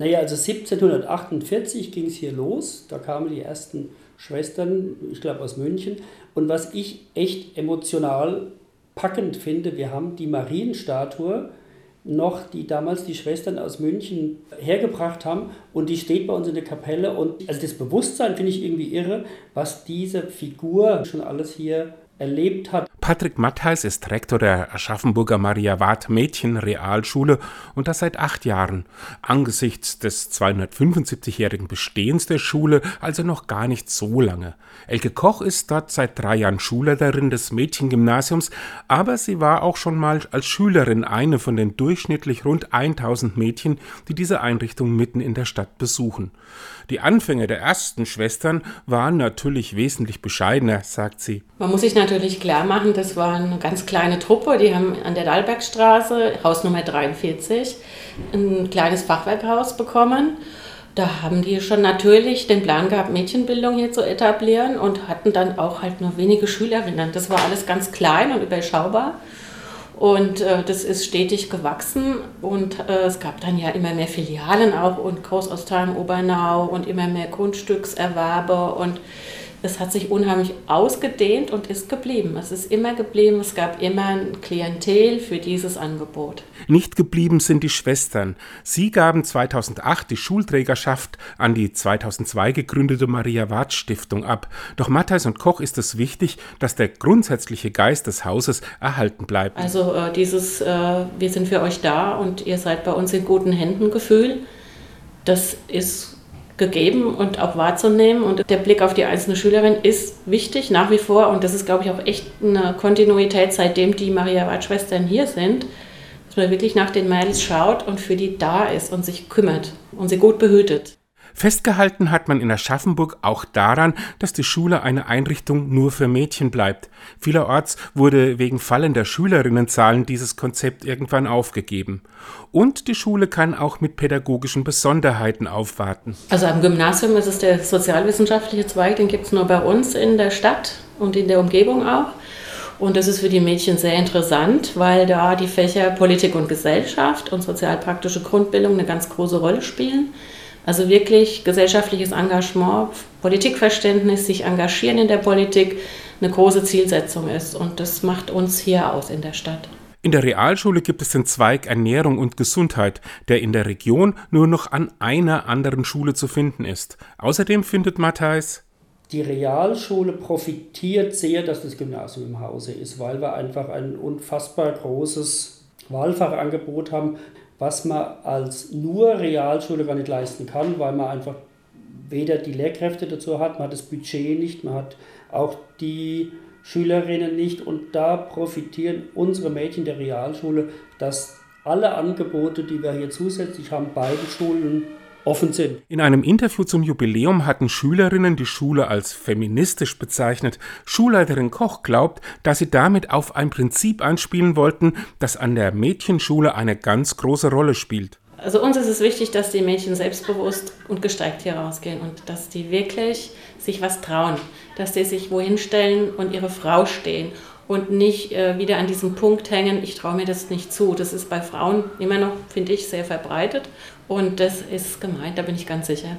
Naja, also 1748 ging es hier los. Da kamen die ersten Schwestern, ich glaube aus München. Und was ich echt emotional packend finde, wir haben die Marienstatue noch, die damals die Schwestern aus München hergebracht haben und die steht bei uns in der Kapelle und also das Bewusstsein finde ich irgendwie irre, was diese Figur schon alles hier erlebt hat. Patrick Mattheis ist Rektor der Aschaffenburger Maria Ward Mädchen Realschule und das seit acht Jahren. Angesichts des 275-jährigen Bestehens der Schule also noch gar nicht so lange. Elke Koch ist dort seit drei Jahren Schulleiterin des Mädchengymnasiums, aber sie war auch schon mal als Schülerin eine von den durchschnittlich rund 1000 Mädchen, die diese Einrichtung mitten in der Stadt besuchen. Die Anfänge der ersten Schwestern waren natürlich wesentlich bescheidener, sagt sie. Man muss sich natürlich klar machen, das war eine ganz kleine Truppe, die haben an der Dahlbergstraße, Haus Nummer 43, ein kleines Fachwerkhaus bekommen. Da haben die schon natürlich den Plan gehabt, Mädchenbildung hier zu etablieren und hatten dann auch halt nur wenige Schülerinnen. Das war alles ganz klein und überschaubar. Und äh, das ist stetig gewachsen und äh, es gab dann ja immer mehr Filialen auch und Großostheim, Obernau und immer mehr Grundstückserwerbe und es hat sich unheimlich ausgedehnt und ist geblieben. Es ist immer geblieben, es gab immer ein Klientel für dieses Angebot. Nicht geblieben sind die Schwestern. Sie gaben 2008 die Schulträgerschaft an die 2002 gegründete Maria Ward Stiftung ab. Doch Matthijs und Koch ist es wichtig, dass der grundsätzliche Geist des Hauses erhalten bleibt. Also äh, dieses äh, Wir sind für euch da und ihr seid bei uns in guten Händen Gefühl, das ist gegeben und auch wahrzunehmen. Und der Blick auf die einzelne Schülerin ist wichtig nach wie vor. Und das ist, glaube ich, auch echt eine Kontinuität, seitdem die Maria-Wart-Schwestern hier sind, dass man wirklich nach den Mädels schaut und für die da ist und sich kümmert und sie gut behütet. Festgehalten hat man in Aschaffenburg auch daran, dass die Schule eine Einrichtung nur für Mädchen bleibt. Vielerorts wurde wegen fallender Schülerinnenzahlen dieses Konzept irgendwann aufgegeben. Und die Schule kann auch mit pädagogischen Besonderheiten aufwarten. Also am Gymnasium ist es der sozialwissenschaftliche Zweig, den gibt es nur bei uns in der Stadt und in der Umgebung auch. Und das ist für die Mädchen sehr interessant, weil da die Fächer Politik und Gesellschaft und sozialpraktische Grundbildung eine ganz große Rolle spielen. Also wirklich gesellschaftliches Engagement, Politikverständnis, sich engagieren in der Politik eine große Zielsetzung ist. Und das macht uns hier aus in der Stadt. In der Realschule gibt es den Zweig Ernährung und Gesundheit, der in der Region nur noch an einer anderen Schule zu finden ist. Außerdem findet Matthijs, die Realschule profitiert sehr, dass das Gymnasium im Hause ist, weil wir einfach ein unfassbar großes Wahlfachangebot haben was man als nur Realschule gar nicht leisten kann, weil man einfach weder die Lehrkräfte dazu hat, man hat das Budget nicht, man hat auch die Schülerinnen nicht und da profitieren unsere Mädchen der Realschule, dass alle Angebote, die wir hier zusätzlich haben, beiden Schulen offen sind. In einem Interview zum Jubiläum hatten Schülerinnen die Schule als feministisch bezeichnet. Schulleiterin Koch glaubt, dass sie damit auf ein Prinzip anspielen wollten, das an der Mädchenschule eine ganz große Rolle spielt. Also uns ist es wichtig, dass die Mädchen selbstbewusst und gestärkt hier rausgehen und dass die wirklich sich was trauen, dass sie sich wohin stellen und ihre Frau stehen und nicht äh, wieder an diesem Punkt hängen, ich traue mir das nicht zu. Das ist bei Frauen immer noch, finde ich, sehr verbreitet und das ist gemeint, da bin ich ganz sicher.